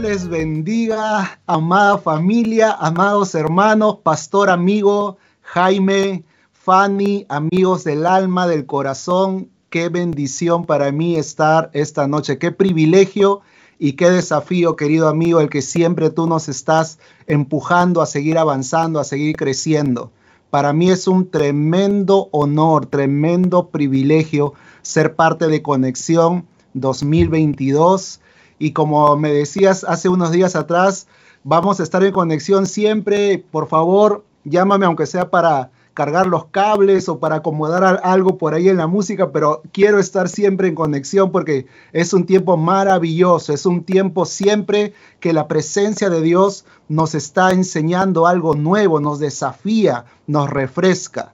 Les bendiga, amada familia, amados hermanos, pastor amigo Jaime, Fanny, amigos del alma, del corazón. Qué bendición para mí estar esta noche. Qué privilegio y qué desafío, querido amigo, el que siempre tú nos estás empujando a seguir avanzando, a seguir creciendo. Para mí es un tremendo honor, tremendo privilegio ser parte de Conexión 2022 y como me decías hace unos días atrás, vamos a estar en conexión siempre. Por favor, llámame aunque sea para cargar los cables o para acomodar algo por ahí en la música, pero quiero estar siempre en conexión porque es un tiempo maravilloso, es un tiempo siempre que la presencia de Dios nos está enseñando algo nuevo, nos desafía, nos refresca.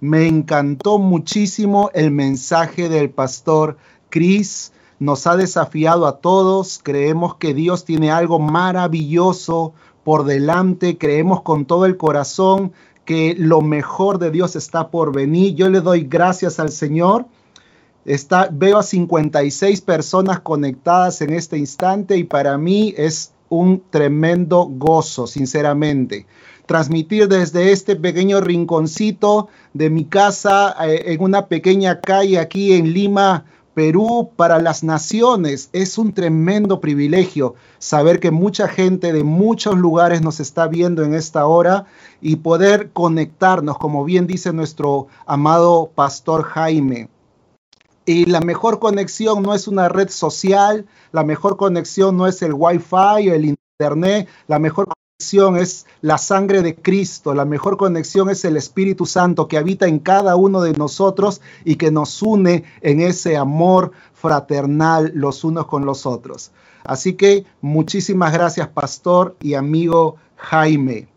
Me encantó muchísimo el mensaje del pastor Chris nos ha desafiado a todos, creemos que Dios tiene algo maravilloso por delante, creemos con todo el corazón que lo mejor de Dios está por venir. Yo le doy gracias al Señor. Está, veo a 56 personas conectadas en este instante y para mí es un tremendo gozo, sinceramente. Transmitir desde este pequeño rinconcito de mi casa eh, en una pequeña calle aquí en Lima, Perú para las naciones. Es un tremendo privilegio saber que mucha gente de muchos lugares nos está viendo en esta hora y poder conectarnos, como bien dice nuestro amado pastor Jaime. Y la mejor conexión no es una red social, la mejor conexión no es el wifi o el internet, la mejor es la sangre de Cristo, la mejor conexión es el Espíritu Santo que habita en cada uno de nosotros y que nos une en ese amor fraternal los unos con los otros. Así que muchísimas gracias, pastor y amigo Jaime.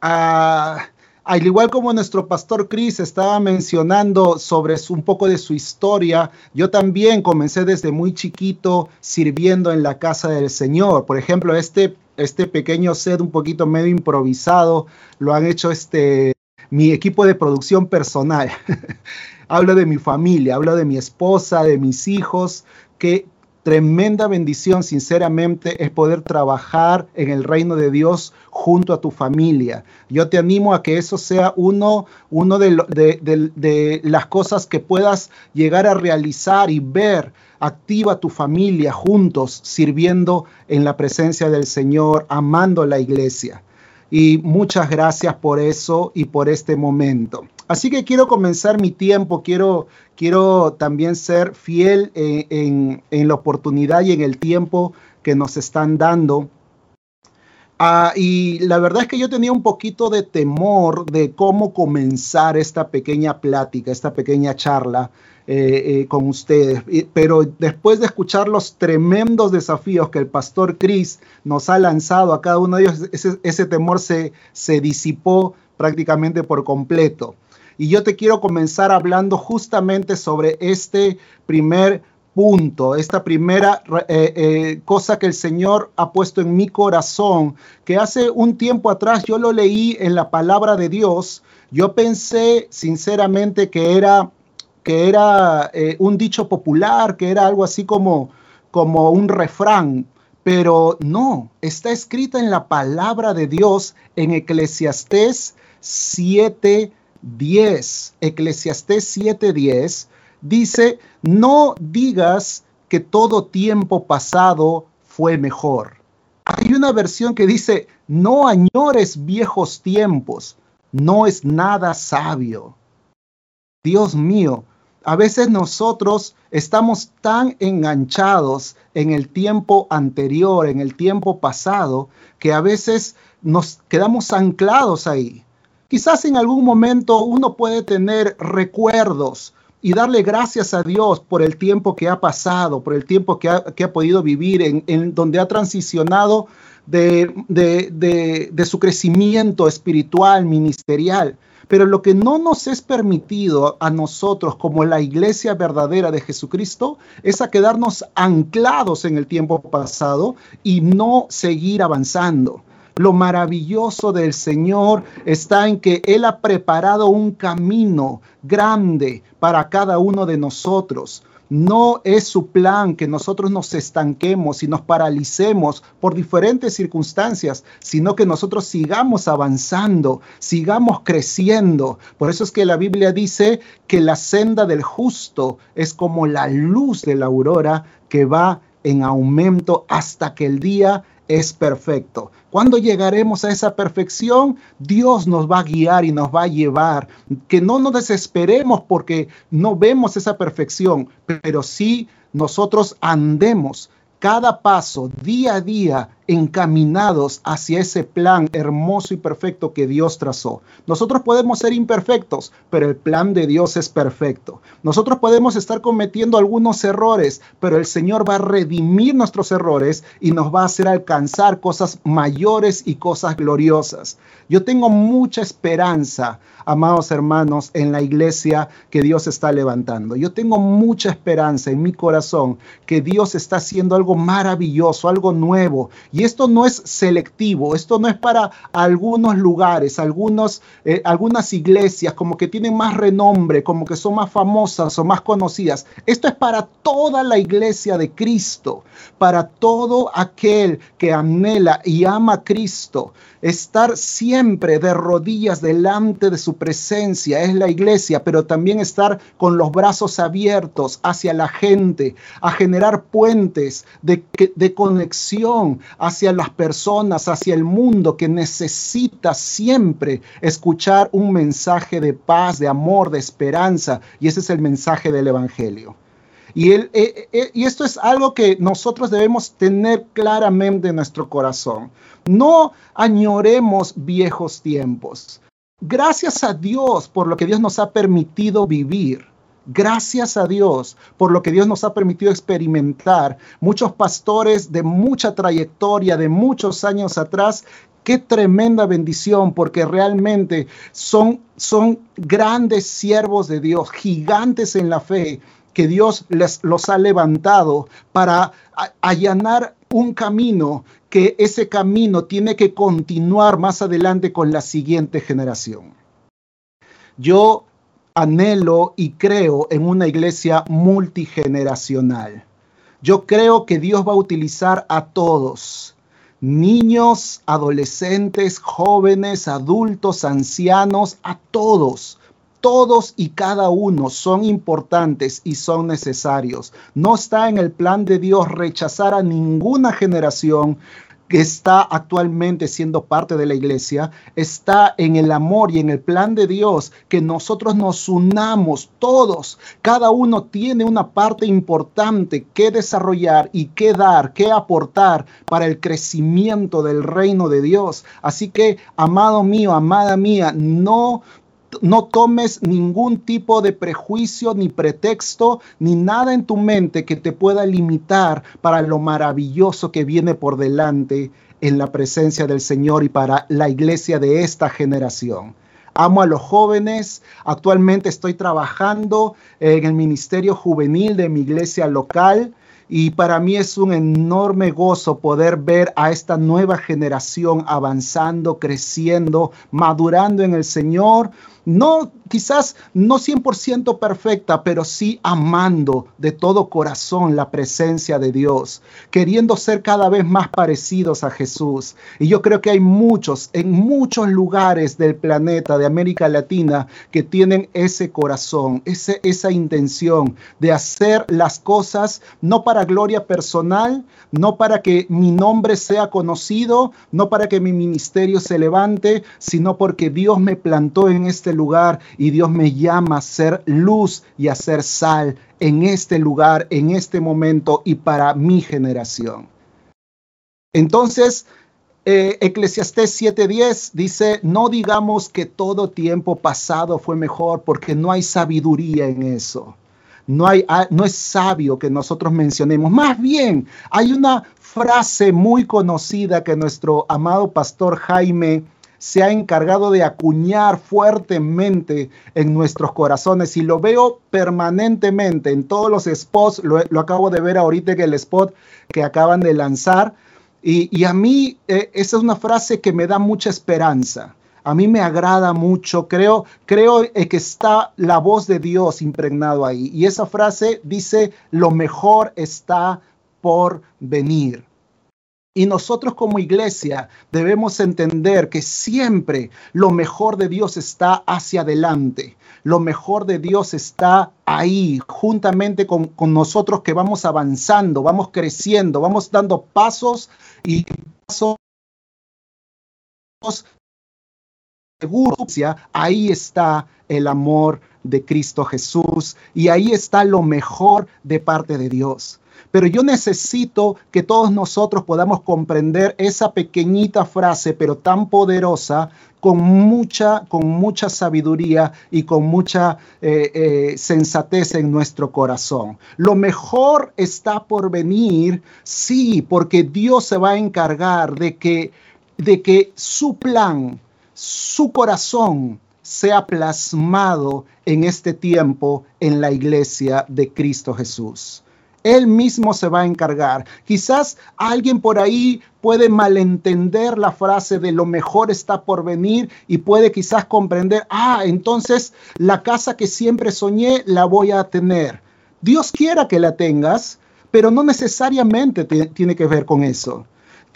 Ah, al igual como nuestro pastor Chris estaba mencionando sobre un poco de su historia, yo también comencé desde muy chiquito sirviendo en la casa del Señor. Por ejemplo, este este pequeño set un poquito medio improvisado, lo han hecho este, mi equipo de producción personal. hablo de mi familia, hablo de mi esposa, de mis hijos, que tremenda bendición, sinceramente, es poder trabajar en el reino de Dios junto a tu familia. Yo te animo a que eso sea uno, uno de, de las cosas que puedas llegar a realizar y ver activa tu familia juntos, sirviendo en la presencia del Señor, amando la iglesia. Y muchas gracias por eso y por este momento. Así que quiero comenzar mi tiempo, quiero, quiero también ser fiel en, en, la oportunidad y en el tiempo que nos están dando. Ah, y la verdad es que yo tenía un poquito de temor de cómo comenzar esta pequeña plática, esta pequeña charla, eh, eh, con ustedes. Pero después de escuchar los tremendos desafíos que el pastor Chris nos ha lanzado a cada uno de ellos, ese, temor se, se disipó prácticamente por completo. Y yo te quiero comenzar hablando justamente sobre este primer punto, esta primera eh, cosa que el Señor ha puesto en mi corazón, que hace un tiempo atrás yo lo leí en la palabra de Dios, yo pensé sinceramente que era que era eh, un dicho popular, que era algo así como, como un refrán, pero no, está escrita en la palabra de Dios en Eclesiastés 7:10. Eclesiastés 7:10 dice, no digas que todo tiempo pasado fue mejor. Hay una versión que dice, no añores viejos tiempos, no es nada sabio. Dios mío, a veces nosotros estamos tan enganchados en el tiempo anterior, en el tiempo pasado, que a veces nos quedamos anclados ahí. Quizás en algún momento uno puede tener recuerdos y darle gracias a Dios por el tiempo que ha pasado, por el tiempo que ha, podido vivir, en, donde ha transicionado de, de su crecimiento espiritual, ministerial. Pero lo que no nos es permitido a nosotros como la iglesia verdadera de Jesucristo es a quedarnos anclados en el tiempo pasado y no seguir avanzando. Lo maravilloso del Señor está en que Él ha preparado un camino grande para cada uno de nosotros. No es su plan que nosotros nos estanquemos y nos paralicemos por diferentes circunstancias, sino que nosotros sigamos avanzando, sigamos creciendo. Por eso es que la Biblia dice que la senda del justo es como la luz de la aurora que va en aumento hasta que el día es perfecto. Cuando llegaremos a esa perfección, Dios nos va a guiar y nos va a llevar. Que no nos desesperemos porque no vemos esa perfección, pero sí nosotros andemos cada paso, día a día, encaminados hacia ese plan hermoso y perfecto que Dios trazó. Nosotros podemos ser imperfectos, pero el plan de Dios es perfecto. Nosotros podemos estar cometiendo algunos errores, pero el Señor va a redimir nuestros errores y nos va a hacer alcanzar cosas mayores y cosas gloriosas. Yo tengo mucha esperanza, amados hermanos, en la iglesia que Dios está levantando. Yo tengo mucha esperanza en mi corazón que Dios está haciendo algo maravilloso, algo nuevo y esto no es selectivo, esto no es para algunos lugares, algunos, eh, algunas iglesias como que tienen más renombre, como que son más famosas o más conocidas. Esto es para toda la iglesia de Cristo, para todo aquel que anhela y ama a Cristo. Estar siempre de rodillas delante de su presencia es la iglesia, pero también estar con los brazos abiertos hacia la gente, a generar puentes de, de conexión, hacia las personas, hacia el mundo que necesita siempre escuchar un mensaje de paz, de amor, de esperanza. Y ese es el mensaje del Evangelio. Y, eh, eh, y, esto es algo que nosotros debemos tener claramente en nuestro corazón. No añoremos viejos tiempos. Gracias a Dios por lo que Dios nos ha permitido vivir. Gracias a Dios por lo que Dios nos ha permitido experimentar. Muchos pastores de mucha trayectoria, de muchos años atrás, qué tremenda bendición, porque realmente son, son grandes siervos de Dios, gigantes en la fe, que Dios les, los ha levantado para allanar un camino que ese camino tiene que continuar más adelante con la siguiente generación. Yo anhelo y creo en una iglesia multigeneracional. Yo creo que Dios va a utilizar a todos, niños, adolescentes, jóvenes, adultos, ancianos, a todos. Todos y cada uno son importantes y son necesarios. No está en el plan de Dios rechazar a ninguna generación, que está actualmente siendo parte de la iglesia, está en el amor y en el plan de Dios que nosotros nos unamos todos. Cada uno tiene una parte importante que desarrollar y que dar, que aportar para el crecimiento del reino de Dios. Así que, amado mío, amada mía, no no tomes ningún tipo de prejuicio, ni pretexto, ni nada en tu mente que te pueda limitar para lo maravilloso que viene por delante en la presencia del Señor y para la iglesia de esta generación. Amo a los jóvenes. Actualmente estoy trabajando en el ministerio juvenil de mi iglesia local y para mí es un enorme gozo poder ver a esta nueva generación avanzando, creciendo, madurando en el Señor no quizás no 100% perfecta, pero sí amando de todo corazón la presencia de Dios, queriendo ser cada vez más parecidos a Jesús. Y yo creo que hay muchos, en muchos lugares del planeta, de América Latina, que tienen ese corazón, ese, esa intención de hacer las cosas no para gloria personal, no para que mi nombre sea conocido, no para que mi ministerio se levante, sino porque Dios me plantó en este lugar y Dios me llama a ser luz y a ser sal en este lugar, en este momento y para mi generación. Entonces, eh, Eclesiastés 7:10 dice, no digamos que todo tiempo pasado fue mejor porque no hay sabiduría en eso. No, hay, ah, no es sabio que nosotros mencionemos. Más bien, hay una frase muy conocida que nuestro amado pastor Jaime se ha encargado de acuñar fuertemente en nuestros corazones y lo veo permanentemente en todos los spots, lo, acabo de ver ahorita en el spot que acaban de lanzar y, a mí eh, esa es una frase que me da mucha esperanza. a mí me agrada mucho, creo, creo que está la voz de Dios impregnado ahí. Y esa frase dice, lo mejor está por venir. Y nosotros como iglesia debemos entender que siempre lo mejor de Dios está hacia adelante. Lo mejor de Dios está ahí, juntamente con, nosotros que vamos avanzando, vamos creciendo, vamos dando pasos y pasos ahí está el amor de Cristo Jesús y ahí está lo mejor de parte de Dios. Pero yo necesito que todos nosotros podamos comprender esa pequeñita frase, pero tan poderosa, con mucha, con mucha sabiduría y con mucha eh, eh, sensatez en nuestro corazón. Lo mejor está por venir, sí, porque Dios se va a encargar de que, de que su plan, su corazón, sea plasmado en este tiempo en la iglesia de Cristo Jesús. Él mismo se va a encargar. Quizás alguien por ahí puede malentender la frase de lo mejor está por venir y puede quizás comprender, ah, entonces la casa que siempre soñé la voy a tener. Dios quiera que la tengas, pero no necesariamente tiene que ver con eso.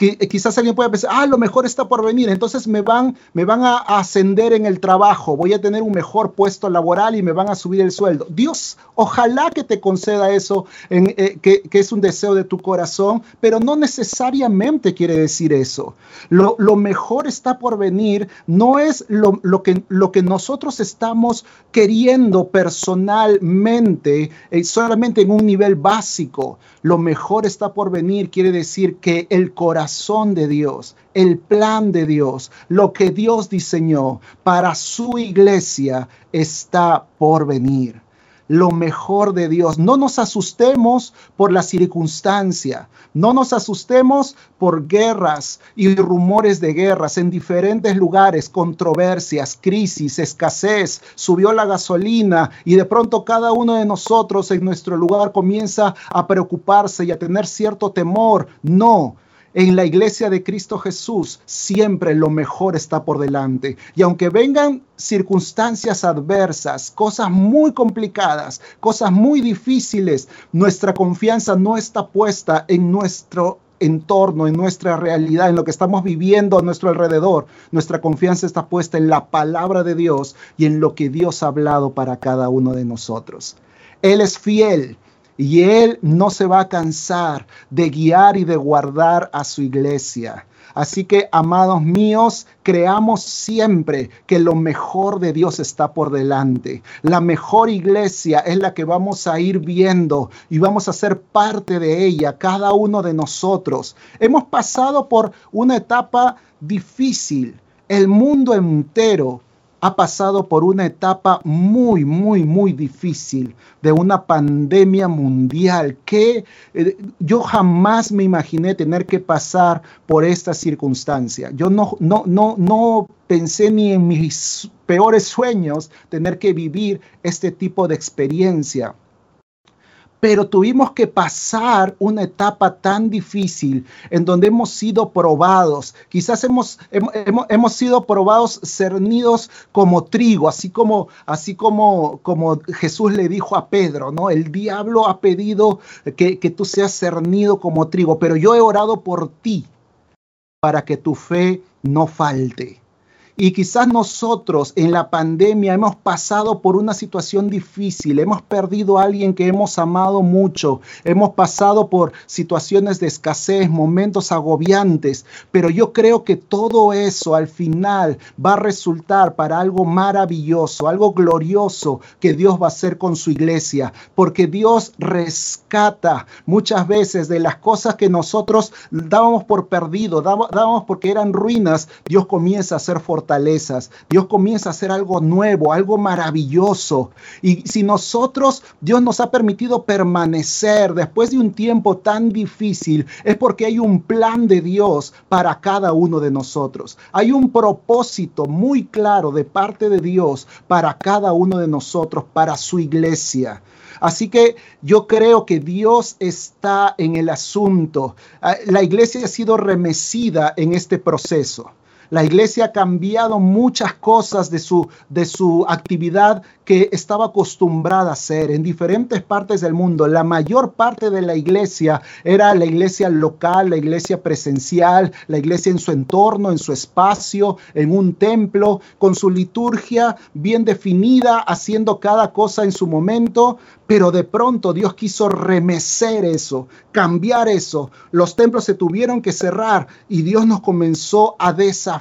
Eh, quizás alguien pueda pensar, ah, lo mejor está por venir, entonces me van, me van a ascender en el trabajo, voy a tener un mejor puesto laboral y me van a subir el sueldo. Dios, ojalá que te conceda eso, eh, que, es un deseo de tu corazón, pero no necesariamente quiere decir eso. Lo, mejor está por venir, no es lo, lo, que, lo que nosotros estamos queriendo personalmente, eh, solamente en un nivel básico. Lo mejor está por venir quiere decir que el corazón de Dios, el plan de Dios, lo que Dios diseñó para su iglesia está por venir lo mejor de Dios. No nos asustemos por la circunstancia, no nos asustemos por guerras y rumores de guerras en diferentes lugares, controversias, crisis, escasez, subió la gasolina y de pronto cada uno de nosotros en nuestro lugar comienza a preocuparse y a tener cierto temor. No, en la iglesia de Cristo Jesús siempre lo mejor está por delante. Y aunque vengan circunstancias adversas, cosas muy complicadas, cosas muy difíciles, nuestra confianza no está puesta en nuestro entorno, en nuestra realidad, en lo que estamos viviendo a nuestro alrededor. Nuestra confianza está puesta en la palabra de Dios y en lo que Dios ha hablado para cada uno de nosotros. Él es fiel y Él no se va a cansar de guiar y de guardar a su iglesia. Así que, amados míos, creamos siempre que lo mejor de Dios está por delante. La mejor iglesia es la que vamos a ir viendo y vamos a ser parte de ella, cada uno de nosotros. Hemos pasado por una etapa difícil. El mundo entero ha pasado por una etapa muy, muy, muy difícil de una pandemia mundial que eh, yo jamás me imaginé tener que pasar por esta circunstancia. Yo no, no, no, no pensé ni en mis peores sueños tener que vivir este tipo de experiencia pero tuvimos que pasar una etapa tan difícil en donde hemos sido probados. Quizás hemos, hemos, hemos, sido probados cernidos como trigo, así como, así como, como Jesús le dijo a Pedro, ¿no? El diablo ha pedido que, que tú seas cernido como trigo, pero yo he orado por ti para que tu fe no falte. Y quizás nosotros en la pandemia hemos pasado por una situación difícil, hemos perdido a alguien que hemos amado mucho, hemos pasado por situaciones de escasez, momentos agobiantes, pero yo creo que todo eso al final va a resultar para algo maravilloso, algo glorioso que Dios va a hacer con su iglesia, porque Dios rescata muchas veces de las cosas que nosotros dábamos por perdido, dábamos porque eran ruinas, Dios comienza a hacer Dios comienza a hacer algo nuevo, algo maravilloso. Y si nosotros, Dios nos ha permitido permanecer después de un tiempo tan difícil, es porque hay un plan de Dios para cada uno de nosotros. Hay un propósito muy claro de parte de Dios para cada uno de nosotros, para su iglesia. Así que yo creo que Dios está en el asunto. Ah, la iglesia ha sido remecida en este proceso. La iglesia ha cambiado muchas cosas de su, de su actividad que estaba acostumbrada a hacer en diferentes partes del mundo. La mayor parte de la iglesia era la iglesia local, la iglesia presencial, la iglesia en su entorno, en su espacio, en un templo, con su liturgia bien definida, haciendo cada cosa en su momento, pero de pronto Dios quiso remecer eso, cambiar eso. Los templos se tuvieron que cerrar y Dios nos comenzó a desafiar,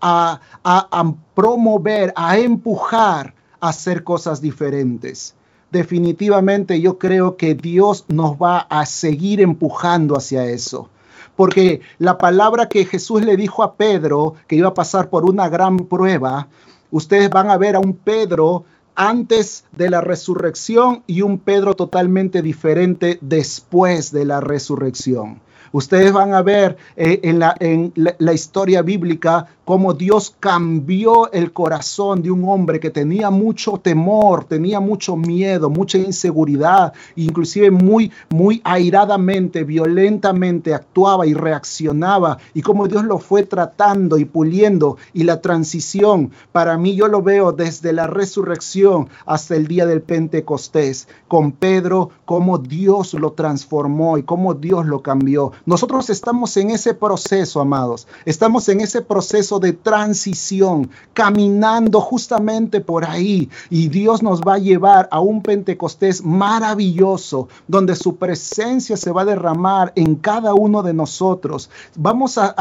a, a, promover, a empujar a hacer cosas diferentes. Definitivamente yo creo que Dios nos va a seguir empujando hacia eso. Porque la palabra que Jesús le dijo a Pedro, que iba a pasar por una gran prueba, ustedes van a ver a un Pedro antes de la resurrección y un Pedro totalmente diferente después de la resurrección. Ustedes van a ver eh, en, la, en la, historia bíblica cómo Dios cambió el corazón de un hombre que tenía mucho temor, tenía mucho miedo, mucha inseguridad, inclusive muy, muy airadamente, violentamente actuaba y reaccionaba, y cómo Dios lo fue tratando y puliendo, y la transición, para mí yo lo veo desde la resurrección hasta el día del Pentecostés, con Pedro, cómo Dios lo transformó y cómo Dios lo cambió. Nosotros estamos en ese proceso, amados. Estamos en ese proceso de transición, caminando justamente por ahí. Y Dios nos va a llevar a un Pentecostés maravilloso, donde su presencia se va a derramar en cada uno de nosotros. Vamos a,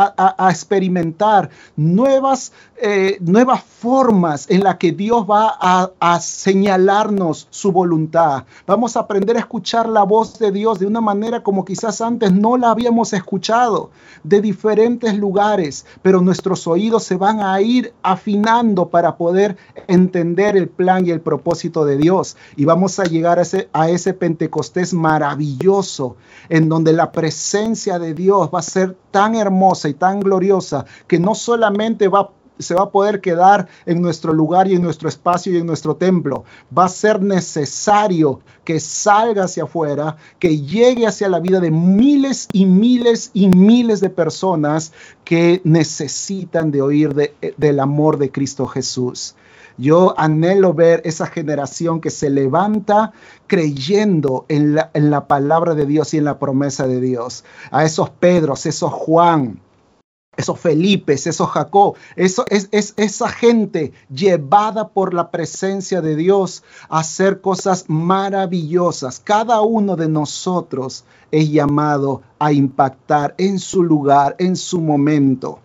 experimentar nuevas, eh, nuevas formas en las que Dios va a, señalarnos su voluntad. Vamos a aprender a escuchar la voz de Dios de una manera como quizás antes no la habíamos escuchado de diferentes lugares, pero nuestros oídos se van a ir afinando para poder entender el plan y el propósito de Dios. Y vamos a llegar a ese, a ese Pentecostés maravilloso, en donde la presencia de Dios va a ser tan hermosa y tan gloriosa que no solamente va a se va a poder quedar en nuestro lugar y en nuestro espacio y en nuestro templo. Va a ser necesario que salga hacia afuera, que llegue hacia la vida de miles y miles y miles de personas que necesitan de oír del amor de Cristo Jesús. Yo anhelo ver esa generación que se levanta creyendo en la, en la palabra de Dios y en la promesa de Dios. A esos Pedros, esos Juan, esos Felipes, esos Jacob, eso es, es, esa gente llevada por la presencia de Dios a hacer cosas maravillosas. Cada uno de nosotros es llamado a impactar en su lugar, en su momento.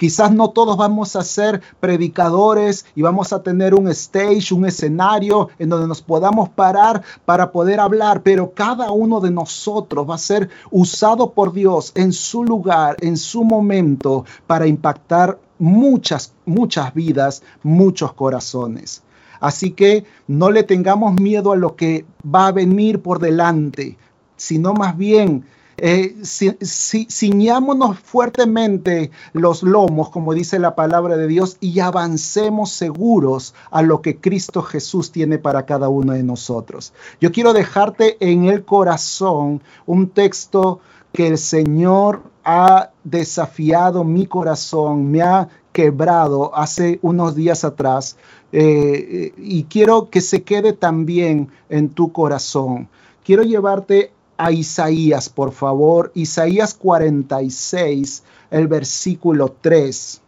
Quizás no todos vamos a ser predicadores y vamos a tener un stage, un escenario en donde nos podamos parar para poder hablar, pero cada uno de nosotros va a ser usado por Dios en su lugar, en su momento, para impactar muchas, muchas vidas, muchos corazones. Así que no le tengamos miedo a lo que va a venir por delante, sino más bien eh, ciñámonos fuertemente los lomos, como dice la palabra de Dios, y avancemos seguros a lo que Cristo Jesús tiene para cada uno de nosotros. Yo quiero dejarte en el corazón un texto que el Señor ha desafiado mi corazón, me ha quebrado hace unos días atrás eh, y quiero que se quede también en tu corazón. Quiero llevarte a Isaías, por favor. Isaías 46, el versículo 3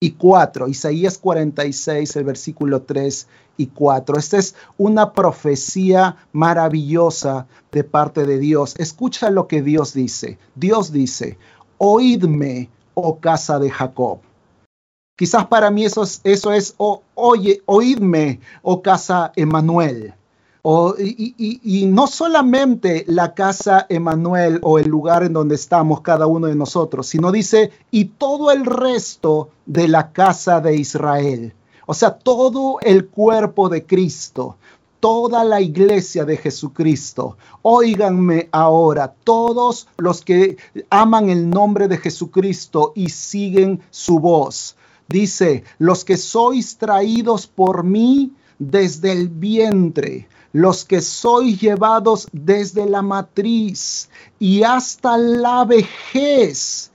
y 4. Isaías 46, el versículo 3 y 4. Esta es una profecía maravillosa de parte de Dios. Escucha lo que Dios dice. Dios dice, oídme, oh casa de Jacob. Quizás para mí eso es, eso es oye, oídme, oh casa Emanuel y, no solamente la casa Emanuel o el lugar en donde estamos cada uno de nosotros, sino dice, y todo el resto de la casa de Israel. O sea, todo el cuerpo de Cristo, toda la iglesia de Jesucristo. Óiganme ahora, todos los que aman el nombre de Jesucristo y siguen su voz. Dice, los que sois traídos por mí desde el vientre los que sois llevados desde la matriz y hasta la vejez,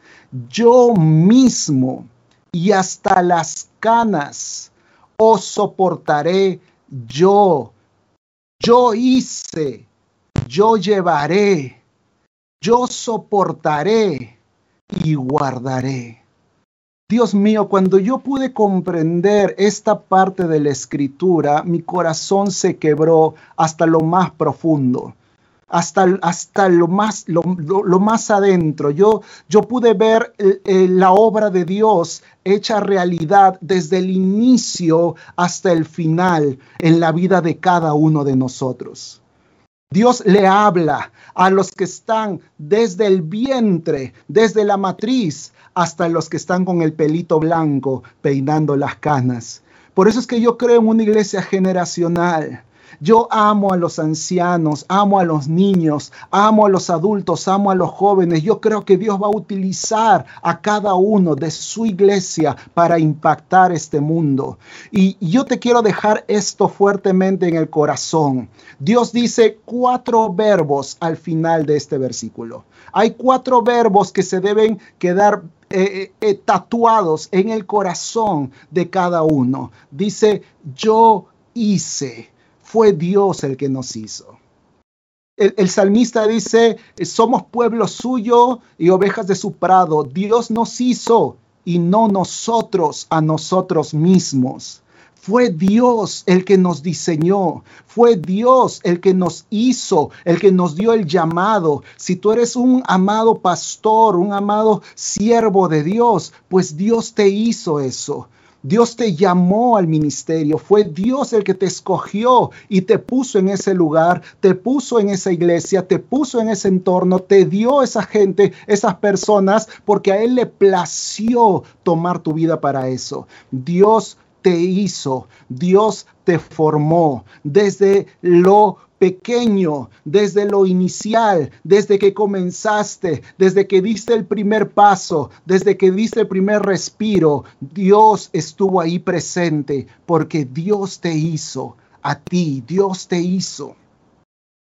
yo mismo y hasta las canas os soportaré yo. Yo hice, yo llevaré, yo soportaré y guardaré. Dios mío, cuando yo pude comprender esta parte de la escritura, mi corazón se quebró hasta lo más profundo hasta, hasta lo, más, lo, más adentro. Yo, yo pude ver la obra de Dios hecha realidad desde el inicio hasta el final en la vida de cada uno de nosotros. Dios le habla a los que están desde el vientre, desde la matriz, hasta los que están con el pelito blanco peinando las canas. Por eso es que yo creo en una iglesia generacional yo amo a los ancianos, amo a los niños, amo a los adultos, amo a los jóvenes. Yo creo que Dios va a utilizar a cada uno de su iglesia para impactar este mundo. Y yo te quiero dejar esto fuertemente en el corazón. Dios dice cuatro verbos al final de este versículo. Hay cuatro verbos que se deben quedar eh, eh, eh, tatuados en el corazón de cada uno. Dice, yo hice fue Dios el que nos hizo. El, salmista dice, somos pueblo suyo y ovejas de su prado. Dios nos hizo y no nosotros a nosotros mismos. Fue Dios el que nos diseñó, fue Dios el que nos hizo, el que nos dio el llamado. Si tú eres un amado pastor, un amado siervo de Dios, pues Dios te hizo eso. Dios te llamó al ministerio, fue Dios el que te escogió y te puso en ese lugar, te puso en esa iglesia, te puso en ese entorno, te dio esa gente, esas personas, porque a Él le plació tomar tu vida para eso. Dios te hizo, Dios te formó desde lo pequeño, desde lo inicial, desde que comenzaste, desde que diste el primer paso, desde que diste el primer respiro, Dios estuvo ahí presente porque Dios te hizo a ti, Dios te hizo.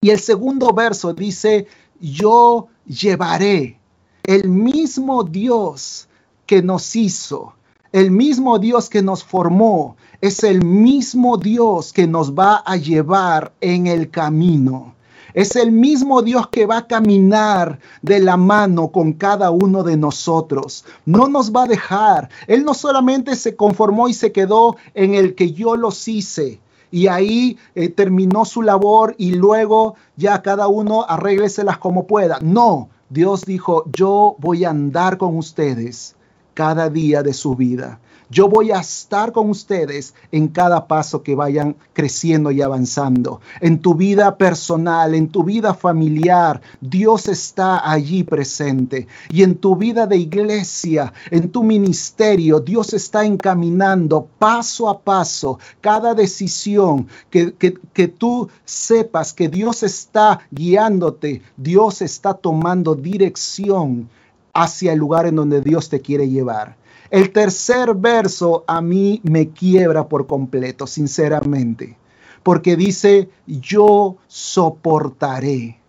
Y el segundo verso dice, yo llevaré el mismo Dios que nos hizo, el mismo Dios que nos formó, es el mismo Dios que nos va a llevar en el camino. Es el mismo Dios que va a caminar de la mano con cada uno de nosotros. No nos va a dejar. Él no solamente se conformó y se quedó en el que yo los hice. Y ahí eh, terminó su labor y luego ya cada uno arrégleselas como pueda. No, Dios dijo, yo voy a andar con ustedes cada día de su vida. Yo voy a estar con ustedes en cada paso que vayan creciendo y avanzando. En tu vida personal, en tu vida familiar, Dios está allí presente. Y en tu vida de iglesia, en tu ministerio, Dios está encaminando paso a paso cada decisión que, que tú sepas que Dios está guiándote, Dios está tomando dirección hacia el lugar en donde Dios te quiere llevar. El tercer verso a mí me quiebra por completo, sinceramente, porque dice, yo soportaré.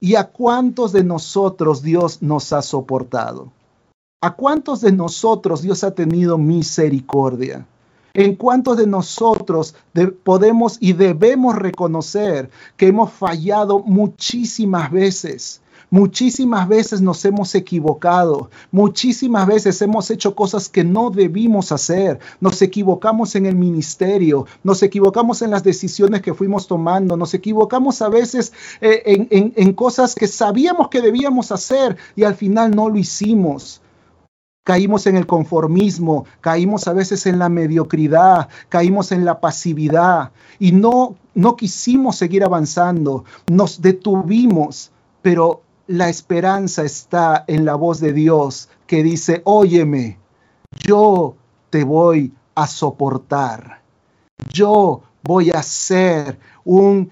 ¿Y a cuántos de nosotros Dios nos ha soportado? ¿A cuántos de nosotros Dios ha tenido misericordia? ¿En cuántos de nosotros podemos y debemos reconocer que hemos fallado muchísimas veces? Muchísimas veces nos hemos equivocado, muchísimas veces hemos hecho cosas que no debimos hacer, nos equivocamos en el ministerio, nos equivocamos en las decisiones que fuimos tomando, nos equivocamos a veces eh, en, en cosas que sabíamos que debíamos hacer y al final no lo hicimos. Caímos en el conformismo, caímos a veces en la mediocridad, caímos en la pasividad y no, no quisimos seguir avanzando, nos detuvimos, pero la esperanza está en la voz de Dios que dice, óyeme, yo te voy a soportar. Yo voy a ser un,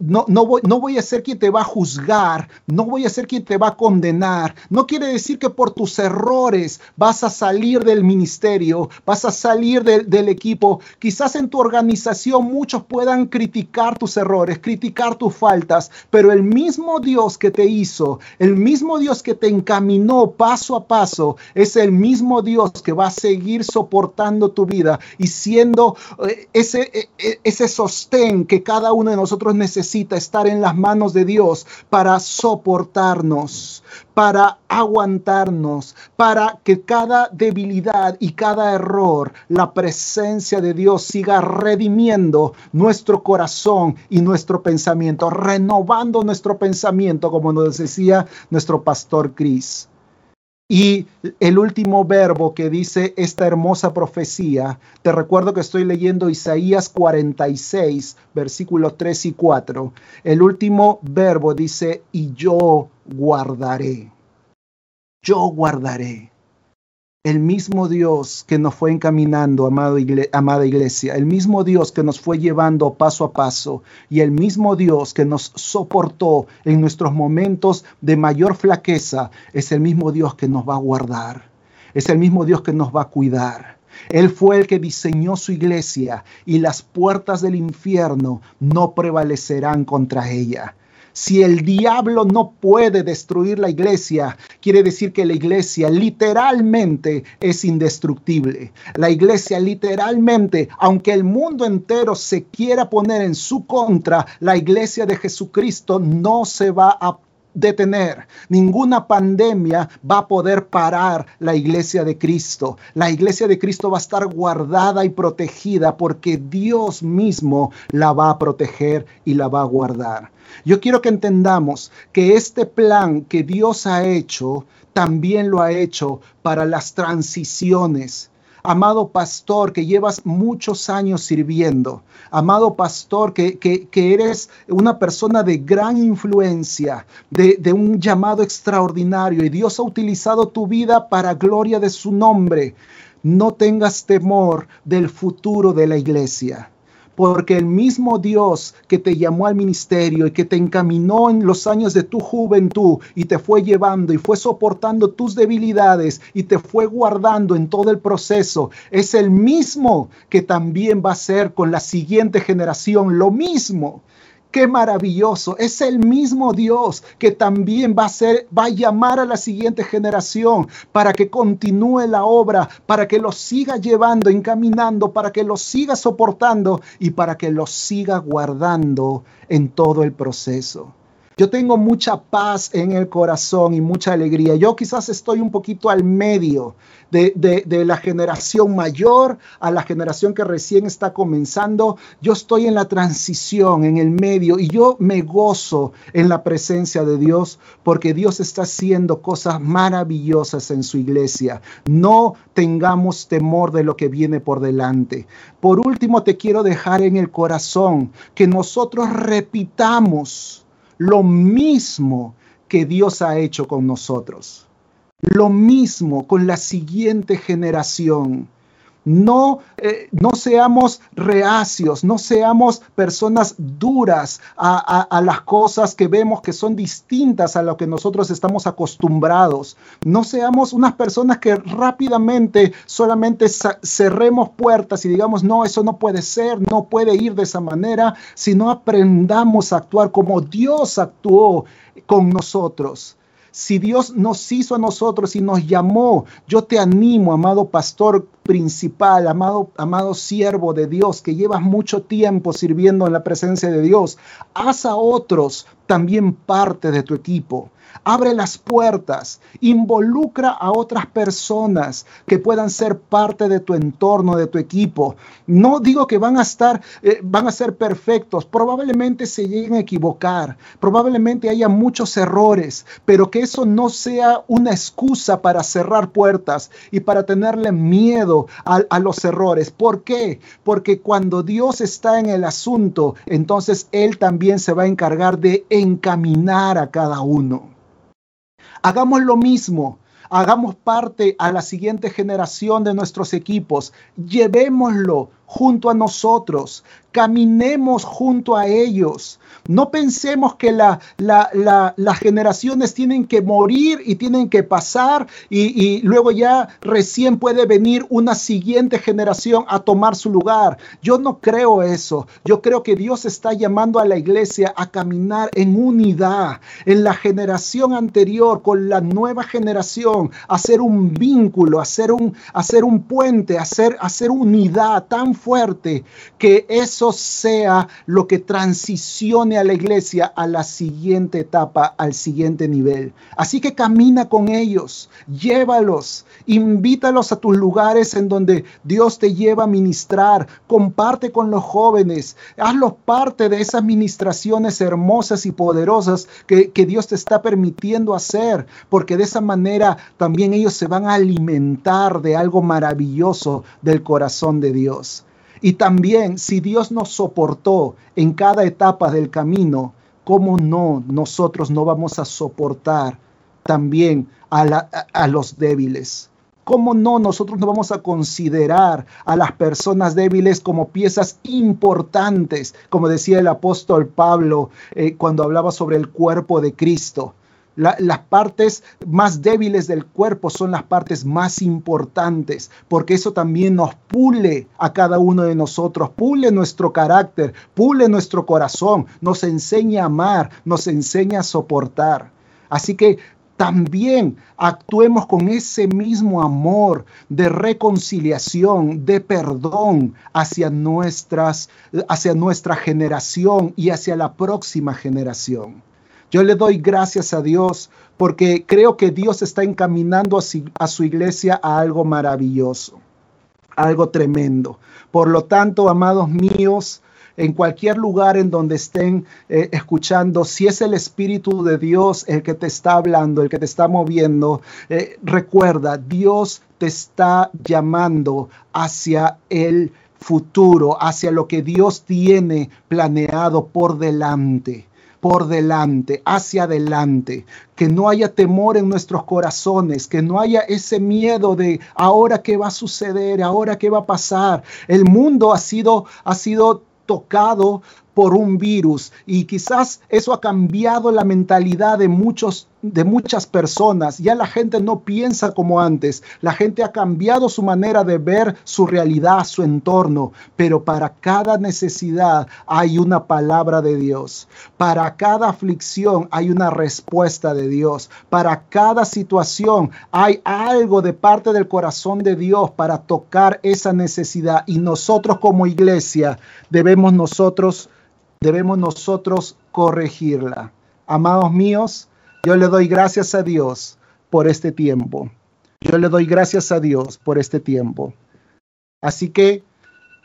no, no, voy, no voy a ser quien te va a juzgar, no voy a ser quien te va a condenar. No quiere decir que por tus errores vas a salir del ministerio, vas a salir del equipo. Quizás en tu organización muchos puedan criticar tus errores, criticar tus faltas, pero el mismo Dios que te hizo, el mismo Dios que te encaminó paso a paso, es el mismo Dios que va a seguir soportando tu vida y siendo eh, ese, e, e, ese sostén que cada uno de nosotros necesita estar en las manos de Dios para soportarnos, para aguantarnos, para que cada debilidad y cada error, la presencia de Dios siga redimiendo nuestro corazón y nuestro pensamiento, renovando nuestro pensamiento, como nos decía nuestro pastor Cris. Y el último verbo que dice esta hermosa profecía, te recuerdo que estoy leyendo Isaías 46, versículos 3 y 4. El último verbo dice, y yo guardaré. Yo guardaré el mismo Dios que nos fue encaminando, amada iglesia, el mismo Dios que nos fue llevando paso a paso y el mismo Dios que nos soportó en nuestros momentos de mayor flaqueza, es el mismo Dios que nos va a guardar, es el mismo Dios que nos va a cuidar. Él fue el que diseñó su iglesia y las puertas del infierno no prevalecerán contra ella. Si el diablo no puede destruir la iglesia, quiere decir que la iglesia literalmente es indestructible. La iglesia literalmente, aunque el mundo entero se quiera poner en su contra, la iglesia de Jesucristo no se va a detener. Ninguna pandemia va a poder parar la iglesia de Cristo. La iglesia de Cristo va a estar guardada y protegida porque Dios mismo la va a proteger y la va a guardar. Yo quiero que entendamos que este plan que Dios ha hecho, también lo ha hecho para las transiciones. Amado pastor que llevas muchos años sirviendo, amado pastor que, eres una persona de gran influencia, de, de un llamado extraordinario. Y Dios ha utilizado tu vida para gloria de su nombre. No tengas temor del futuro de la iglesia porque el mismo Dios que te llamó al ministerio y que te encaminó en los años de tu juventud y te fue llevando y fue soportando tus debilidades y te fue guardando en todo el proceso, es el mismo que también va a ser con la siguiente generación lo mismo. Qué maravilloso. Es el mismo Dios que también va a ser, va a llamar a la siguiente generación para que continúe la obra, para que lo siga llevando, encaminando, para que lo siga soportando y para que lo siga guardando en todo el proceso. Yo tengo mucha paz en el corazón y mucha alegría. Yo quizás estoy un poquito al medio de, la generación mayor a la generación que recién está comenzando. Yo estoy en la transición, en el medio, y yo me gozo en la presencia de Dios porque Dios está haciendo cosas maravillosas en su iglesia. No tengamos temor de lo que viene por delante. Por último, te quiero dejar en el corazón que nosotros repitamos lo mismo que Dios ha hecho con nosotros. Lo mismo con la siguiente generación. No, eh, no seamos reacios, no seamos personas duras a, las cosas que vemos que son distintas a lo que nosotros estamos acostumbrados. No seamos unas personas que rápidamente solamente cerremos puertas y digamos, no, eso no puede ser, no puede ir de esa manera, sino aprendamos a actuar como Dios actuó con nosotros si Dios nos hizo a nosotros y nos llamó, yo te animo, amado pastor principal, amado, amado siervo de Dios, que llevas mucho tiempo sirviendo en la presencia de Dios, haz a otros también parte de tu equipo. Abre las puertas, involucra a otras personas que puedan ser parte de tu entorno, de tu equipo. No digo que van a estar, eh, van a ser perfectos, probablemente se lleguen a equivocar, probablemente haya muchos errores, pero que eso no sea una excusa para cerrar puertas y para tenerle miedo a, a los errores. ¿Por qué? Porque cuando Dios está en el asunto, entonces Él también se va a encargar de encaminar a cada uno. Hagamos lo mismo. Hagamos parte a la siguiente generación de nuestros equipos. Llevémoslo junto a nosotros, caminemos junto a ellos. No pensemos que la, las generaciones tienen que morir y tienen que pasar y, y, luego ya recién puede venir una siguiente generación a tomar su lugar. Yo no creo eso. Yo creo que Dios está llamando a la iglesia a caminar en unidad, en la generación anterior con la nueva generación, hacer un vínculo, hacer un, hacer un puente, hacer, hacer unidad tan fuerte que eso sea lo que transicione a la iglesia a la siguiente etapa, al siguiente nivel. Así que camina con ellos, llévalos, invítalos a tus lugares en donde Dios te lleva a ministrar, comparte con los jóvenes, hazlos parte de esas ministraciones hermosas y poderosas que, que Dios te está permitiendo hacer, porque de esa manera también ellos se van a alimentar de algo maravilloso del corazón de Dios. Y también si Dios nos soportó en cada etapa del camino, ¿cómo no nosotros no vamos a soportar también a, los débiles? ¿Cómo no nosotros no vamos a considerar a las personas débiles como piezas importantes, como decía el apóstol Pablo eh, cuando hablaba sobre el cuerpo de Cristo? Las partes más débiles del cuerpo son las partes más importantes, porque eso también nos pule a cada uno de nosotros, pule nuestro carácter, pule nuestro corazón, nos enseña a amar, nos enseña a soportar. Así que también actuemos con ese mismo amor de reconciliación, de perdón hacia nuestras hacia nuestra generación y hacia la próxima generación. Yo le doy gracias a Dios porque creo que Dios está encaminando a su, iglesia a algo maravilloso, algo tremendo. Por lo tanto, amados míos, en cualquier lugar en donde estén eh, escuchando, si es el Espíritu de Dios el que te está hablando, el que te está moviendo, eh, recuerda, Dios te está llamando hacia el futuro, hacia lo que Dios tiene planeado por delante por delante, hacia adelante, que no haya temor en nuestros corazones, que no haya ese miedo de ahora qué va a suceder, ahora qué va a pasar. El mundo ha sido, ha sido tocado por un virus y quizás eso ha cambiado la mentalidad de muchos de muchas personas. Ya la gente no piensa como antes. La gente ha cambiado su manera de ver su realidad, su entorno, pero para cada necesidad hay una palabra de Dios. Para cada aflicción hay una respuesta de Dios. Para cada situación hay algo de parte del corazón de Dios para tocar esa necesidad y nosotros como iglesia debemos nosotros debemos nosotros corregirla. Amados míos, yo le doy gracias a Dios por este tiempo. Yo le doy gracias a Dios por este tiempo. Así que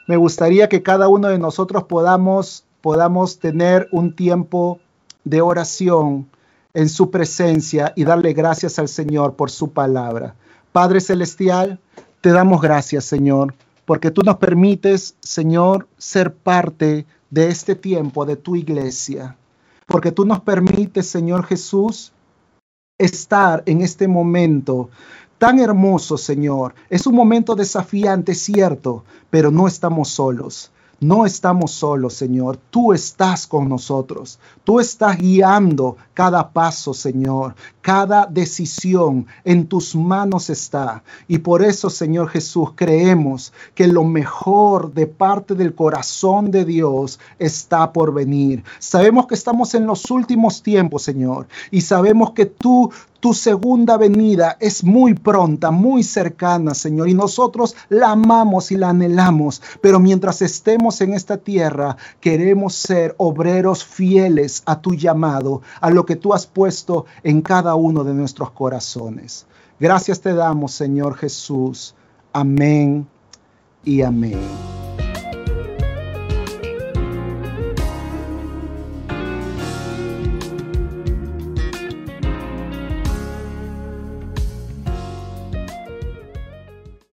me gustaría que cada uno de nosotros podamos, podamos tener un tiempo de oración en su presencia y darle gracias al Señor por su palabra. Padre Celestial, te damos gracias, Señor, porque tú nos permites, Señor, ser parte de este tiempo, de tu iglesia, porque tú nos permites, Señor Jesús, estar en este momento tan hermoso, Señor. Es un momento desafiante, cierto, pero no estamos solos. No estamos solos, Señor. Tú estás con nosotros. Tú estás guiando cada paso, Señor. Cada decisión en tus manos está. Y por eso, Señor Jesús, creemos que lo mejor de parte del corazón de Dios está por venir. Sabemos que estamos en los últimos tiempos, Señor. Y sabemos que tú tu segunda venida es muy pronta, muy cercana, Señor, y nosotros la amamos y la anhelamos. Pero mientras estemos en esta tierra, queremos ser obreros fieles a tu llamado, a lo que tú has puesto en cada uno de nuestros corazones. Gracias te damos, Señor Jesús. Amén y amén.